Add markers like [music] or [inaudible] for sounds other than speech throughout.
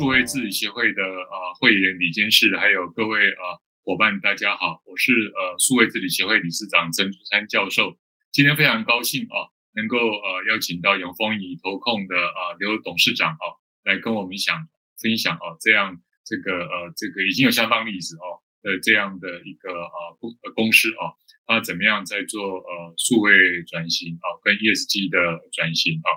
数位治理协会的呃会员李监事，还有各位呃伙伴，大家好，我是呃数位治理协会理事长陈竹山教授。今天非常高兴啊，能够呃邀请到永丰以投控的呃刘董事长啊，来跟我们想分享啊，这样这个呃这个已经有相当历史哦的这样的一个呃公公司啊，他怎么样在做呃数位转型啊，跟 ESG 的转型啊？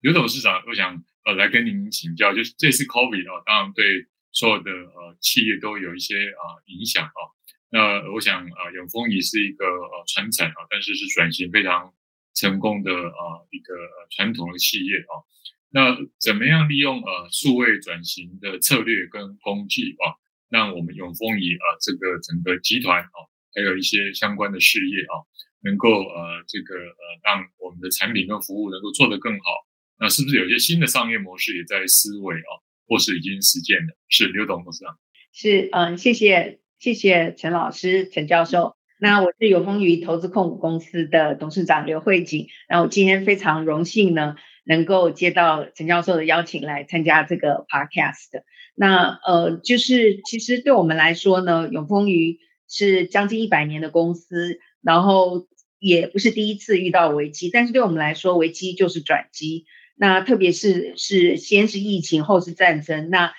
刘董事长，我想。呃，来跟您请教，就是这次 COVID 啊，当然对所有的呃企业都有一些啊、影响啊。那我想啊，永丰余是一个呃传产啊，但是是转型非常成功的啊、呃、一个传统的企业啊。那怎么样利用呃数位转型的策略跟工具啊，让我们永丰仪啊这个整个集团啊，还有一些相关的事业啊，能够呃这个呃让我们的产品跟服务能够做得更好。那是不是有些新的商业模式也在思维啊，或是已经实践了？是刘董事长。是，嗯，谢谢，谢谢陈老师、陈教授。那我是永丰余投资控股公司的董事长刘慧锦。然后今天非常荣幸呢，能够接到陈教授的邀请来参加这个 podcast。那呃，就是其实对我们来说呢，永丰余是将近一百年的公司，然后也不是第一次遇到危机，但是对我们来说，危机就是转机。那特别是是先是疫情，后是战争，那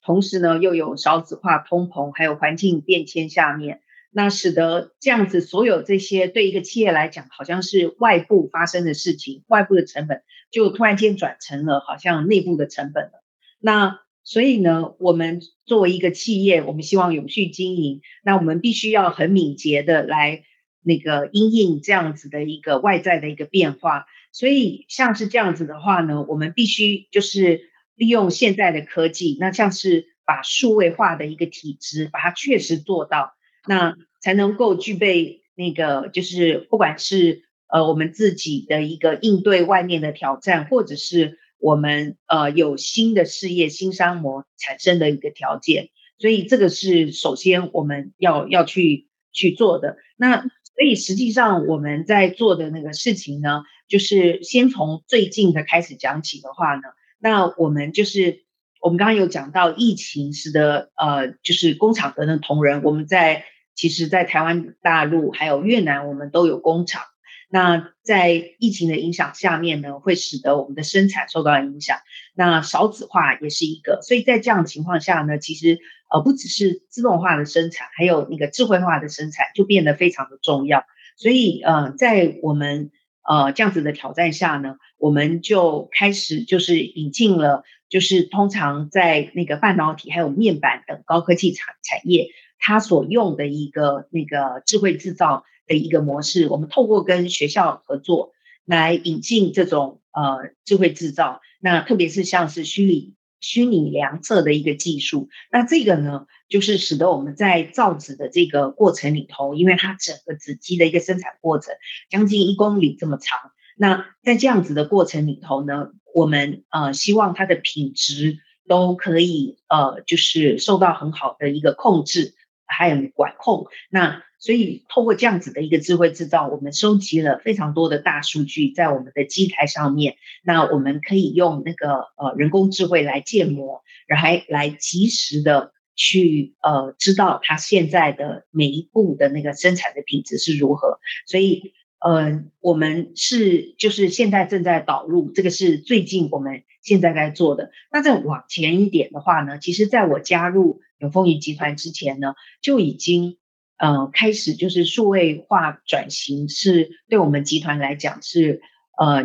同时呢又有少子化、通膨，还有环境变迁下面，那使得这样子所有这些对一个企业来讲，好像是外部发生的事情，外部的成本就突然间转成了好像内部的成本了。那所以呢，我们作为一个企业，我们希望永续经营，那我们必须要很敏捷的来那个因应这样子的一个外在的一个变化。所以像是这样子的话呢，我们必须就是利用现在的科技，那像是把数位化的一个体制，把它确实做到，那才能够具备那个就是不管是呃我们自己的一个应对外面的挑战，或者是我们呃有新的事业、新商模产生的一个条件。所以这个是首先我们要要去去做的。那所以实际上我们在做的那个事情呢，就是先从最近的开始讲起的话呢，那我们就是我们刚刚有讲到疫情使得呃，就是工厂的那同仁，我们在其实，在台湾大陆还有越南，我们都有工厂。那在疫情的影响下面呢，会使得我们的生产受到影响。那少子化也是一个，所以在这样的情况下呢，其实呃，不只是自动化的生产，还有那个智慧化的生产就变得非常的重要。所以呃，在我们呃，这样子的挑战下呢，我们就开始就是引进了，就是通常在那个半导体还有面板等高科技产产业，它所用的一个那个智慧制造的一个模式。我们透过跟学校合作来引进这种呃智慧制造，那特别是像是虚拟虚拟量测的一个技术，那这个呢，就是使得我们在造纸的这个过程里头，因为它整个纸机的一个生产过程将近一公里这么长，那在这样子的过程里头呢，我们呃希望它的品质都可以呃就是受到很好的一个控制，还有管控。那所以透过这样子的一个智慧制造，我们收集了非常多的大数据在我们的机台上面，那我们可以用那个呃人工智慧来建模，然后来及时的。去呃知道它现在的每一步的那个生产的品质是如何，所以呃我们是就是现在正在导入，这个是最近我们现在在做的。那再往前一点的话呢，其实在我加入永丰云集团之前呢，就已经呃开始就是数位化转型，是对我们集团来讲是呃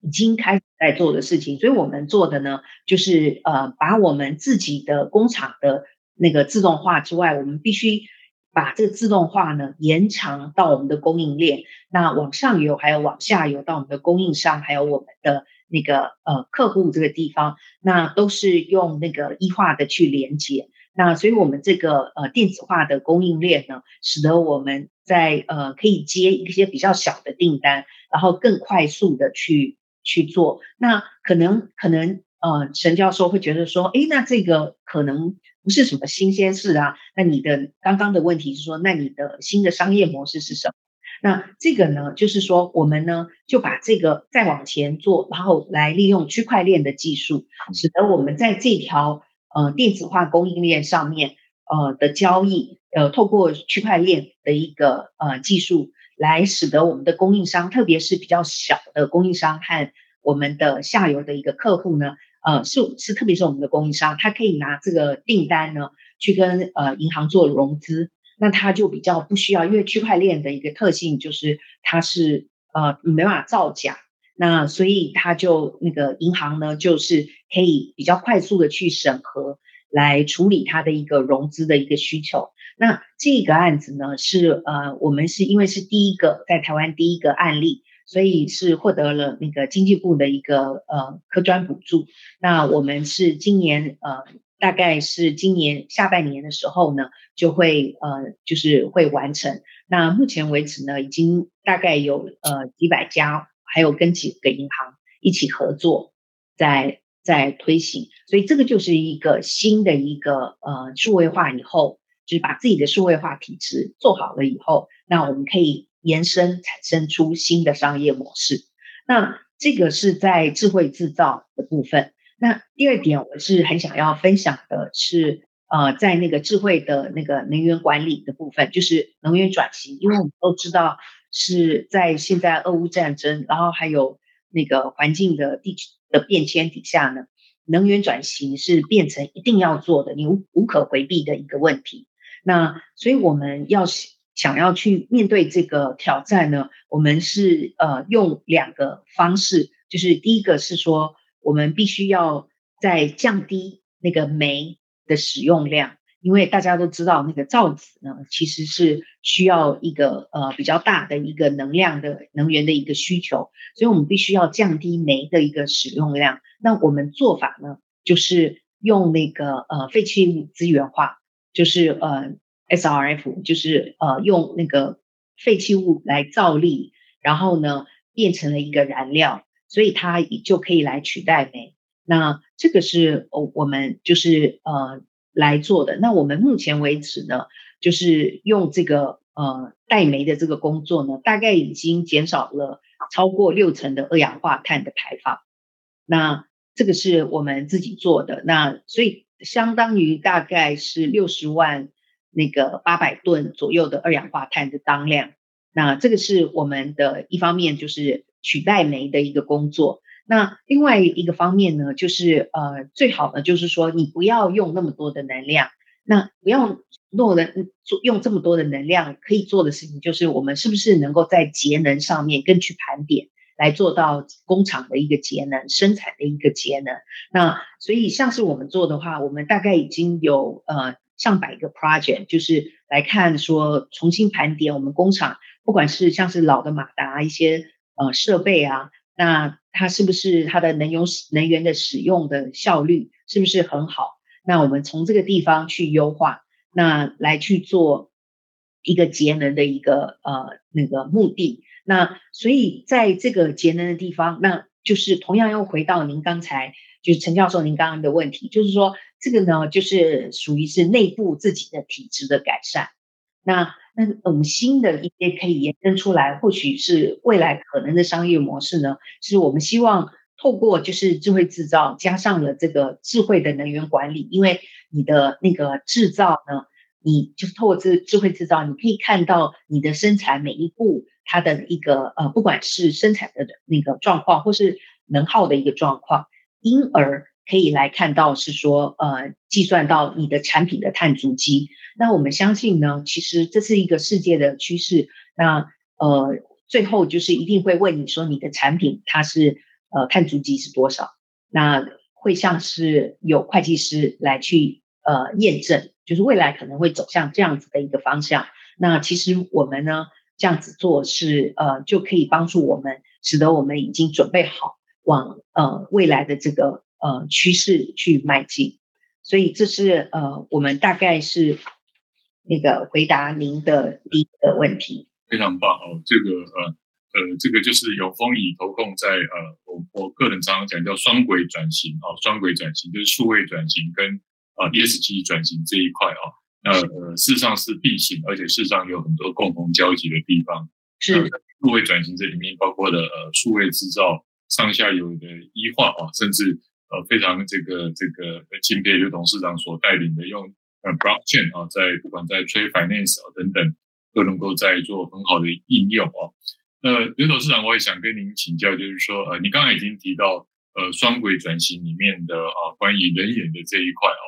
已经开始在做的事情。所以我们做的呢，就是呃把我们自己的工厂的那个自动化之外，我们必须把这个自动化呢延长到我们的供应链，那往上游还有往下游到我们的供应商，还有我们的那个呃客户这个地方，那都是用那个一化的去连接。那所以我们这个呃电子化的供应链呢，使得我们在呃可以接一些比较小的订单，然后更快速的去去做。那可能可能呃陈教授会觉得说，诶，那这个可能。不是什么新鲜事啊，那你的刚刚的问题是说，那你的新的商业模式是什么？那这个呢，就是说我们呢就把这个再往前做，然后来利用区块链的技术，使得我们在这条呃电子化供应链上面呃的交易，呃透过区块链的一个呃技术，来使得我们的供应商，特别是比较小的供应商和我们的下游的一个客户呢，呃是是特别是我们的供应商，他可以拿这个订单呢去跟呃银行做融资，那他就比较不需要，因为区块链的一个特性就是它是呃没办法造假。那所以他就那个银行呢，就是可以比较快速的去审核，来处理他的一个融资的一个需求。那这个案子呢，是呃，我们是因为是第一个在台湾第一个案例，所以是获得了那个经济部的一个呃科专补助。那我们是今年呃，大概是今年下半年的时候呢，就会呃，就是会完成。那目前为止呢，已经大概有呃几百家。还有跟几个银行一起合作在，在推行，所以这个就是一个新的一个呃数位化以后，就是把自己的数位化体制做好了以后，那我们可以延伸产生出新的商业模式。那这个是在智慧制造的部分。那第二点，我是很想要分享的是，呃，在那个智慧的那个能源管理的部分，就是能源转型，因为我们都知道。是在现在俄乌战争，然后还有那个环境的地区的变迁底下呢，能源转型是变成一定要做的，你无无可回避的一个问题。那所以我们要想要去面对这个挑战呢，我们是呃用两个方式，就是第一个是说，我们必须要在降低那个煤的使用量。因为大家都知道，那个造纸呢，其实是需要一个呃比较大的一个能量的能源的一个需求，所以我们必须要降低煤的一个使用量。那我们做法呢，就是用那个呃废弃物资源化，就是呃 SRF，就是呃用那个废弃物来造粒，然后呢变成了一个燃料，所以它就可以来取代煤。那这个是哦我们就是呃。来做的。那我们目前为止呢，就是用这个呃代煤的这个工作呢，大概已经减少了超过六成的二氧化碳的排放。那这个是我们自己做的，那所以相当于大概是六十万那个八百吨左右的二氧化碳的当量。那这个是我们的一方面，就是取代煤的一个工作。那另外一个方面呢，就是呃，最好呢就是说，你不要用那么多的能量。那不要弄的做用这么多的能量，可以做的事情就是，我们是不是能够在节能上面更去盘点，来做到工厂的一个节能、生产的一个节能。那所以像是我们做的话，我们大概已经有呃上百个 project，就是来看说重新盘点我们工厂，不管是像是老的马达一些呃设备啊。那它是不是它的能源能源的使用的效率是不是很好？那我们从这个地方去优化，那来去做一个节能的一个呃那个目的。那所以在这个节能的地方，那就是同样又回到您刚才就是陈教授您刚刚的问题，就是说这个呢就是属于是内部自己的体质的改善。那那我们新的一些可以延伸出来，或许是未来可能的商业模式呢？是我们希望透过就是智慧制造，加上了这个智慧的能源管理，因为你的那个制造呢，你就是透过这智慧制造，你可以看到你的生产每一步它的一个呃，不管是生产的那个状况，或是能耗的一个状况，因而。可以来看到是说，呃，计算到你的产品的碳足迹。那我们相信呢，其实这是一个世界的趋势。那呃，最后就是一定会问你说，你的产品它是呃碳足迹是多少？那会像是有会计师来去呃验证，就是未来可能会走向这样子的一个方向。那其实我们呢这样子做是呃就可以帮助我们，使得我们已经准备好往呃未来的这个。呃，趋势去迈进，所以这是呃，我们大概是那个回答您的第一个问题。非常棒哦，这个呃呃，这个就是有风雨投控在呃，我我个人常常讲叫双轨转型啊，双轨转型就是数位转型跟啊 ESG 转型这一块啊，那呃事实上是并行，而且事实上有很多共同交集的地方。是数位转型这里面包括了呃数位制造上下游的医化啊，甚至呃非常这个这个敬佩刘董事长所带领的用呃 blockchain 啊，在不管在 trade finance 啊等等，都能够在做很好的应用啊。那刘董事长，我也想跟您请教，就是说呃，你刚才已经提到呃双轨转型里面的啊关于人眼的这一块哦，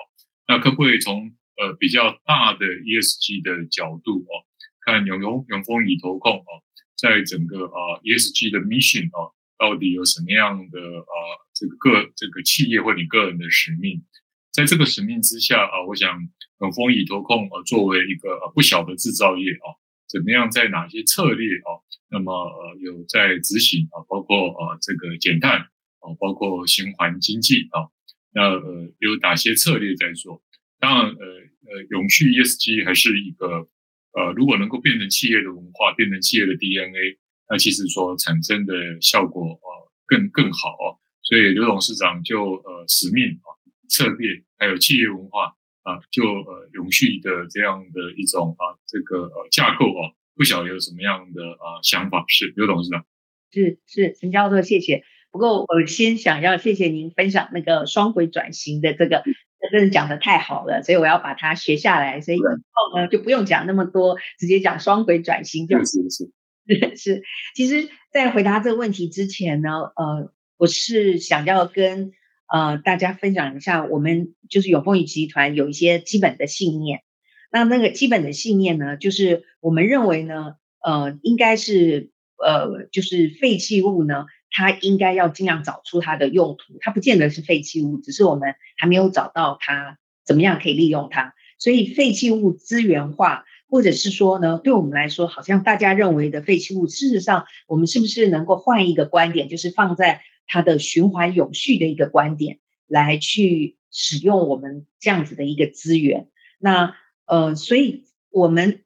那可不可以从呃比较大的 ESG 的角度哦，看永永永丰以投控哦，在整个啊 ESG 的 mission 哦。到底有什么样的啊、这个个这个企业或你个人的使命？在这个使命之下啊、我想永丰余投控呃，作为一个、呃、不小的制造业啊、怎么样在哪些策略啊、那么呃有在执行啊、包括呃这个减碳啊、包括循环经济啊、那呃有哪些策略在做？当然呃呃，永续 ESG 还是一个呃，如果能够变成企业的文化，变成企业的 DNA。那其实所产生的效果呃更更好哦，所以刘董事长就呃使命啊策略还有企业文化啊就呃永续的这样的一种啊这个呃架构啊，不晓得有什么样的啊想法？是刘董事长？是是陈教授，谢谢。不过我先想要谢谢您分享那个双轨转型的这个，真的讲得太好了，所以我要把它学下来，所以以后呢就不用讲那么多，直接讲双轨转型就。是是 [laughs] 是。是，其实，在回答这个问题之前呢，呃，我是想要跟呃大家分享一下，我们就是永丰宇集团有一些基本的信念。那那个基本的信念呢，就是我们认为呢，呃，应该是呃，就是废弃物呢，它应该要尽量找出它的用途，它不见得是废弃物，只是我们还没有找到它怎么样可以利用它，所以废弃物资源化。或者是说呢，对我们来说，好像大家认为的废弃物，事实上，我们是不是能够换一个观点，就是放在它的循环永续的一个观点来去使用我们这样子的一个资源？那呃，所以我们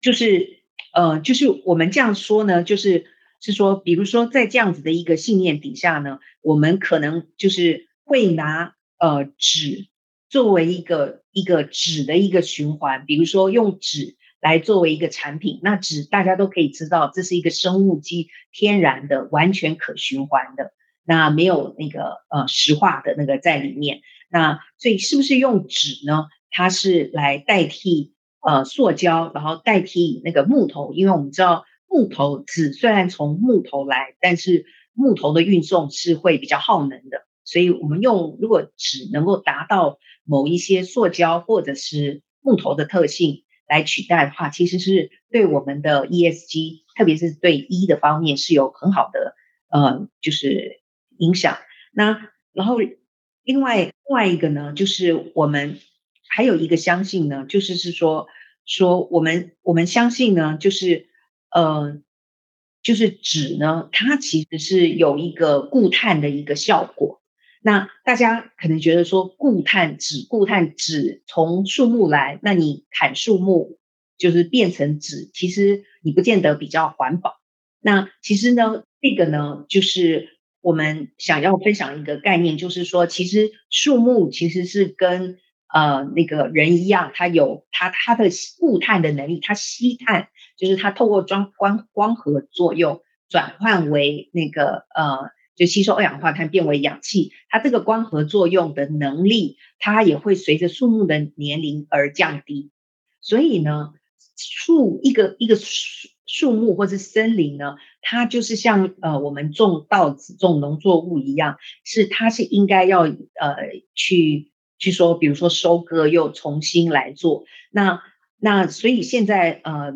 就是呃，就是我们这样说呢，就是是说，比如说在这样子的一个信念底下呢，我们可能就是会拿呃纸。作为一个一个纸的一个循环，比如说用纸来作为一个产品，那纸大家都可以知道，这是一个生物基天然的、完全可循环的，那没有那个呃石化的那个在里面。那所以是不是用纸呢？它是来代替呃塑胶，然后代替那个木头，因为我们知道木头纸虽然从木头来，但是木头的运送是会比较耗能的，所以我们用如果纸能够达到。某一些塑胶或者是木头的特性来取代的话，其实是对我们的 ESG，特别是对 E 的方面是有很好的呃，就是影响。那然后另外另外一个呢，就是我们还有一个相信呢，就是是说说我们我们相信呢，就是呃，就是纸呢，它其实是有一个固碳的一个效果。那大家可能觉得说固碳纸，固碳纸从树木来，那你砍树木就是变成纸，其实你不见得比较环保。那其实呢，这个呢，就是我们想要分享一个概念，就是说，其实树木其实是跟呃那个人一样，它有它它的固碳的能力，它吸碳，就是它透过光光光合作用转换为那个呃。就吸收二氧化碳变为氧气，它这个光合作用的能力，它也会随着树木的年龄而降低。所以呢，树一个一个树树木或是森林呢，它就是像呃我们种稻子、种农作物一样，是它是应该要呃去去说，比如说收割又重新来做。那那所以现在呃。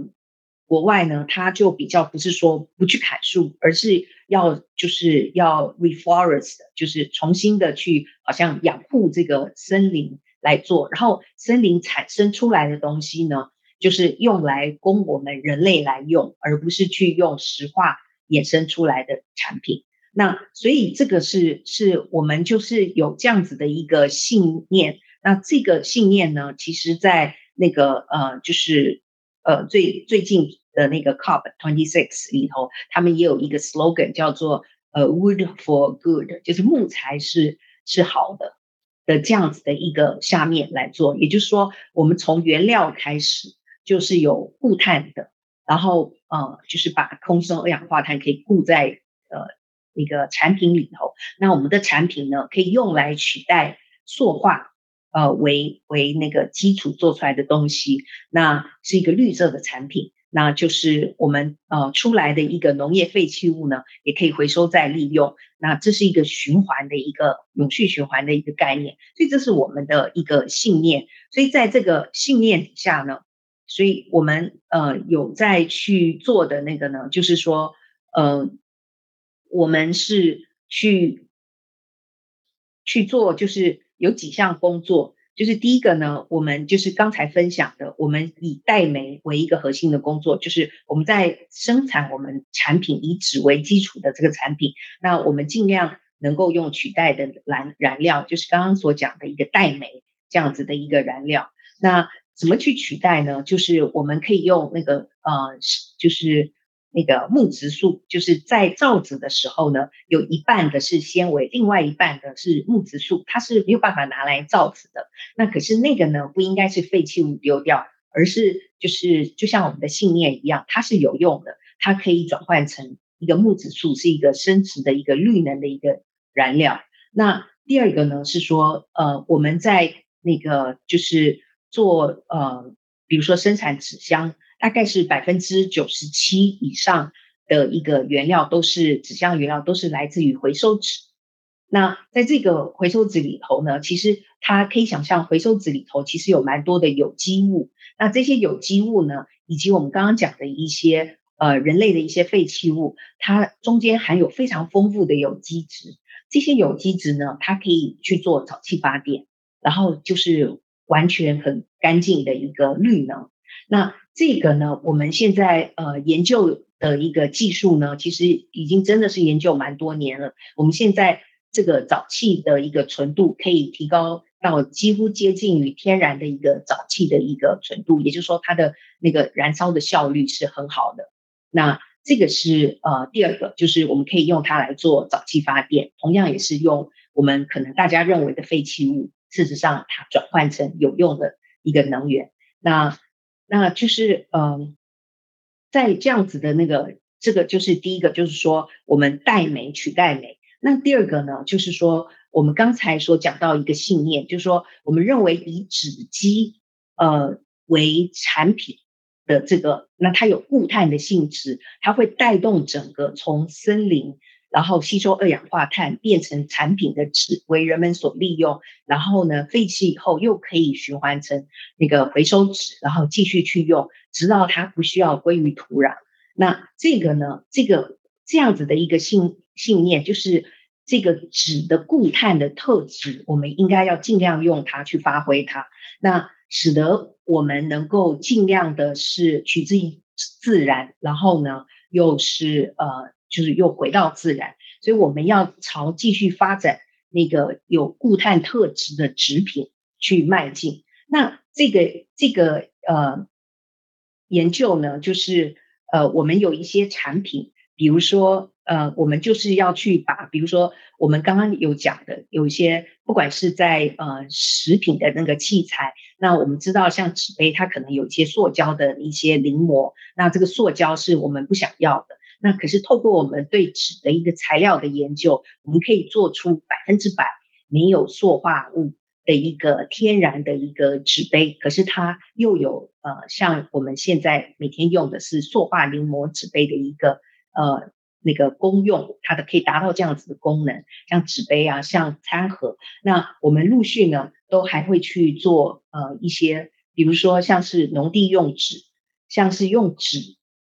国外呢，它就比较不是说不去砍树，而是要就是要 reforest，就是重新的去好像养护这个森林来做，然后森林产生出来的东西呢，就是用来供我们人类来用，而不是去用石化衍生出来的产品。那所以这个是是我们就是有这样子的一个信念。那这个信念呢，其实在那个呃，就是呃最最近。的那个 COP twenty six 里头，他们也有一个 slogan 叫做呃 Wood for Good，就是木材是是好的的这样子的一个下面来做，也就是说，我们从原料开始就是有固碳的，然后呃就是把空中二氧化碳可以固在呃那个产品里头。那我们的产品呢，可以用来取代塑化，呃，为为那个基础做出来的东西，那是一个绿色的产品。那就是我们呃出来的一个农业废弃物呢，也可以回收再利用。那这是一个循环的一个永续循环的一个概念，所以这是我们的一个信念。所以在这个信念底下呢，所以我们呃有在去做的那个呢，就是说呃我们是去去做，就是有几项工作。就是第一个呢，我们就是刚才分享的，我们以代媒为一个核心的工作，就是我们在生产我们产品以纸为基础的这个产品，那我们尽量能够用取代的燃燃料，就是刚刚所讲的一个代媒这样子的一个燃料。那怎么去取代呢？就是我们可以用那个呃，就是。那个木质素，就是在造纸的时候呢，有一半的是纤维，另外一半的是木质素，它是没有办法拿来造纸的。那可是那个呢，不应该是废弃物丢掉，而是就是就像我们的信念一样，它是有用的，它可以转换成一个木质素，是一个生质的一个绿能的一个燃料。那第二个呢，是说呃，我们在那个就是做呃，比如说生产纸箱。大概是百分之九十七以上的一个原料都是纸箱原料，都是来自于回收纸。那在这个回收纸里头呢，其实它可以想象，回收纸里头其实有蛮多的有机物。那这些有机物呢，以及我们刚刚讲的一些呃人类的一些废弃物，它中间含有非常丰富的有机质。这些有机质呢，它可以去做沼气发电，然后就是完全很干净的一个绿能。那这个呢，我们现在呃研究的一个技术呢，其实已经真的是研究蛮多年了。我们现在这个沼气的一个纯度可以提高到几乎接近于天然的一个沼气的一个纯度，也就是说它的那个燃烧的效率是很好的。那这个是呃第二个，就是我们可以用它来做沼气发电，同样也是用我们可能大家认为的废弃物，事实上它转换成有用的一个能源。那那就是嗯，在这样子的那个，这个就是第一个，就是说我们代煤取代煤。那第二个呢，就是说我们刚才所讲到一个信念，就是说我们认为以纸基呃为产品的这个，那它有固碳的性质，它会带动整个从森林。然后吸收二氧化碳变成产品的纸为人们所利用，然后呢废弃以后又可以循环成那个回收纸，然后继续去用，直到它不需要归于土壤。那这个呢，这个这样子的一个信信念，就是这个纸的固碳的特质，我们应该要尽量用它去发挥它，那使得我们能够尽量的是取之于自然，然后呢又是呃。就是又回到自然，所以我们要朝继续发展那个有固碳特质的纸品去迈进。那这个这个呃研究呢，就是呃我们有一些产品，比如说呃我们就是要去把，比如说我们刚刚有讲的，有一些不管是在呃食品的那个器材，那我们知道像纸杯，它可能有一些塑胶的一些临摹，那这个塑胶是我们不想要的。那可是透过我们对纸的一个材料的研究，我们可以做出百分之百没有塑化物的一个天然的一个纸杯。可是它又有呃，像我们现在每天用的是塑化临膜纸杯的一个呃那个功用，它的可以达到这样子的功能，像纸杯啊，像餐盒。那我们陆续呢都还会去做呃一些，比如说像是农地用纸，像是用纸。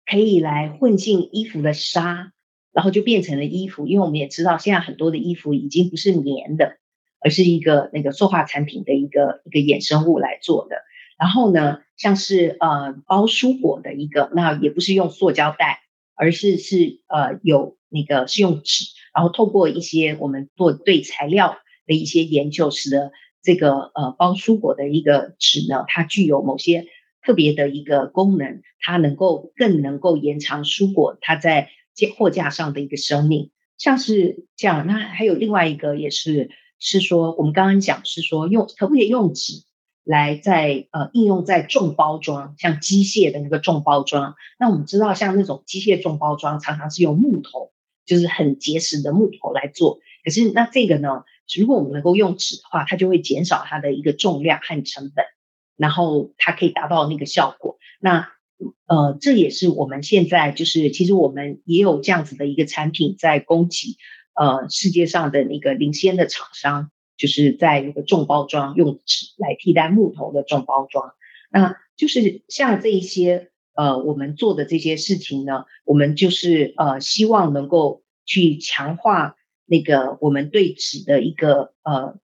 可以来混进衣服的纱，然后就变成了衣服。因为我们也知道，现在很多的衣服已经不是棉的，而是一个那个塑化产品的一个一个衍生物来做的。然后呢，像是呃包蔬果的一个，那也不是用塑胶袋，而是是呃有那个是用纸，然后透过一些我们做对材料的一些研究，使得这个呃包蔬果的一个纸呢，它具有某些。特别的一个功能，它能够更能够延长蔬果它在货架上的一个生命，像是这样。那还有另外一个也是，是说我们刚刚讲是说用可不可以用纸来在呃应用在重包装，像机械的那个重包装。那我们知道像那种机械重包装常常是用木头就是很结实的木头来做。可是那这个呢，如果我们能够用纸的话，它就会减少它的一个重量和成本，然后它可以达到那个效果。那呃，这也是我们现在就是其实我们也有这样子的一个产品在供给呃世界上的那个领先的厂商，就是在那个重包装用纸来替代木头的重包装。那就是像这一些呃我们做的这些事情呢，我们就是呃希望能够去强化那个我们对纸的一个呃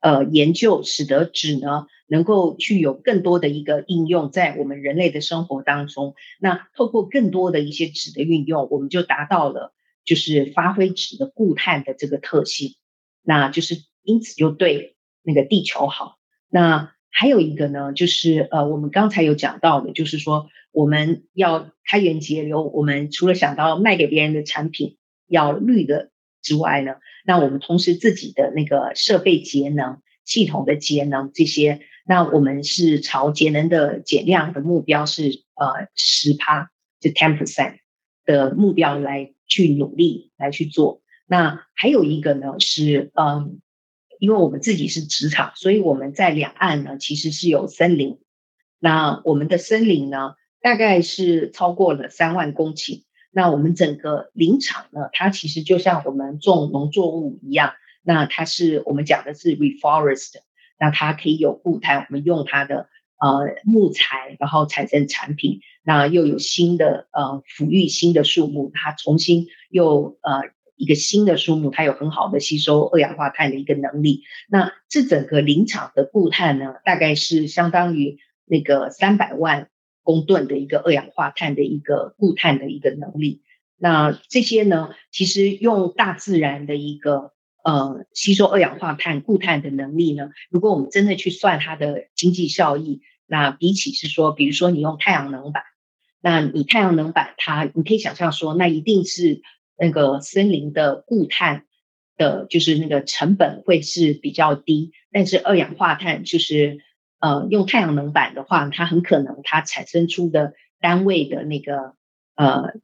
呃研究，使得纸呢能够去有更多的一个应用在我们人类的生活当中。那透过更多的一些纸的运用，我们就达到了就是发挥纸的固碳的这个特性。那就是因此就对那个地球好。那还有一个呢，就是呃，我们刚才有讲到的，就是说我们要开源节流。我们除了想到卖给别人的产品要绿的之外呢，那我们同时自己的那个设备节能、系统的节能这些，那我们是朝节能的减量的目标是呃十趴，就 ten percent 的目标来去努力来去做。那还有一个呢是嗯。因为我们自己是纸厂，所以我们在两岸呢，其实是有森林。那我们的森林呢，大概是超过了三万公顷。那我们整个林场呢，它其实就像我们种农作物一样。那它是我们讲的是 reforest，那它可以有固碳，我们用它的呃木材，然后产生产品。那又有新的呃抚育新的树木，它重新又呃。一个新的树木，它有很好的吸收二氧化碳的一个能力。那这整个林场的固碳呢，大概是相当于那个三百万公吨的一个二氧化碳的一个固碳的一个能力。那这些呢，其实用大自然的一个呃吸收二氧化碳固碳的能力呢，如果我们真的去算它的经济效益，那比起是说，比如说你用太阳能板，那你太阳能板它，你可以想象说，那一定是。那个森林的固碳的，就是那个成本会是比较低，但是二氧化碳就是呃用太阳能板的话，它很可能它产生出的单位的那个呃，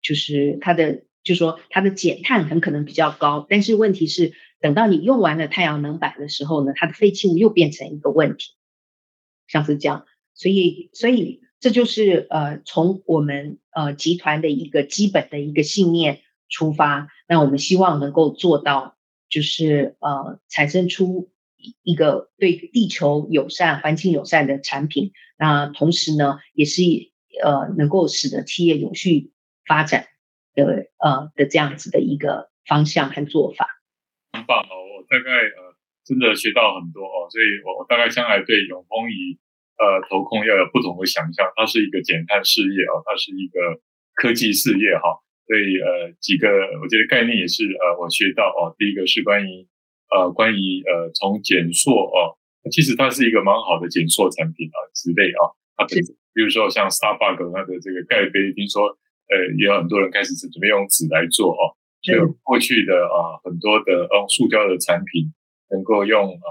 就是它的就说它的减碳很可能比较高，但是问题是等到你用完了太阳能板的时候呢，它的废弃物又变成一个问题，像是这样，所以所以这就是呃从我们呃集团的一个基本的一个信念。出发，那我们希望能够做到，就是呃，产生出一个对地球友善、环境友善的产品。那同时呢，也是呃，能够使得企业永续发展的呃的这样子的一个方向和做法。很棒哦，我大概呃真的学到很多哦，所以我我大概将来对永丰余呃投控要有不同的想象。它是一个减碳事业哦，它是一个科技事业哈。哦所以呃几个，我觉得概念也是呃我学到哦。第一个是关于呃关于呃从减塑哦，其实它是一个蛮好的减塑产品啊，之类啊，它比如说像 Starbucks 它的这个盖杯，听说呃也有很多人开始准备用纸来做哦。所以过去的啊很多的用塑胶的产品能够用呃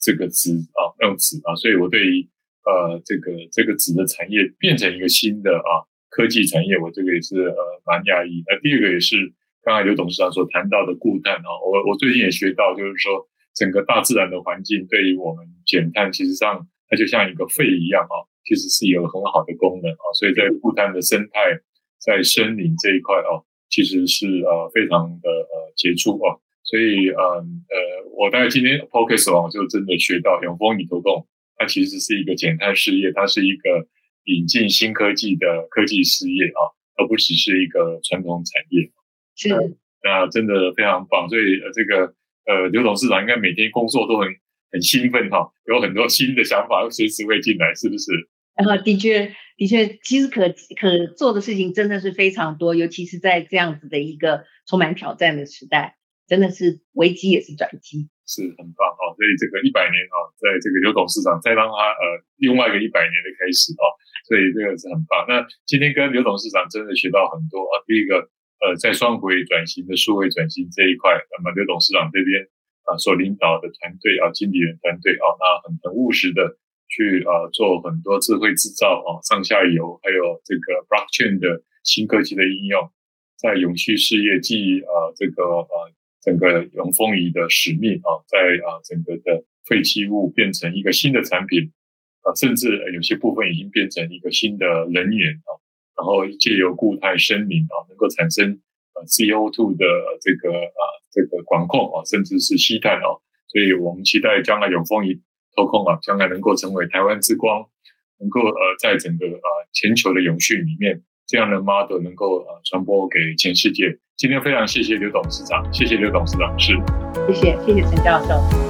这个纸啊用纸啊，所以我对于呃这个这个纸的产业变成一个新的啊。科技产业，我这个也是呃蛮讶异。那第二个也是刚才刘董事长所谈到的固碳啊，我我最近也学到，就是说整个大自然的环境对于我们减碳，其实上它就像一个肺一样啊，其实是有很好的功能啊。所以在固碳的生态，在森林这一块啊，其实是呃非常的呃杰出啊。所以嗯呃，我大概今天 focus 完，我就真的学到永丰宇投控，它其实是一个减碳事业，它是一个。引进新科技的科技事业啊，而不只是一个传统产业。是，那真的非常棒。所以呃，这个呃，刘董事长应该每天工作都很很兴奋哈，有很多新的想法随时会进来，是不是？呃，的确，的确，其实可可做的事情真的是非常多，尤其是在这样子的一个充满挑战的时代，真的是危机也是转机。是很棒哦，所以这个一百年哈，在这个刘董事长再让他呃另外一个一百年的开始啊，所以这个是很棒。那今天跟刘董事长真的学到很多啊。第一个呃，在双轨转型的数位转型这一块，那么刘董事长这边啊所领导的团队啊，经理人团队啊，那很很务实的去啊做很多智慧制造啊，上下游还有这个 blockchain 的新科技的应用，在永续事业继呃这个呃整个永丰仪的使命啊，在啊整个的废弃物变成一个新的产品啊，甚至有些部分已经变成一个新的能源啊，然后借由固态声明啊，能够产生呃 CO2 的这个啊这个管控啊，甚至是吸碳啊，所以我们期待将来永丰仪投控啊，将来能够成为台湾之光。能够呃，在整个呃全球的永续里面，这样的 model 能够呃传播给全世界。今天非常谢谢刘董事长，谢谢刘董事长，是，谢谢谢谢陈教授。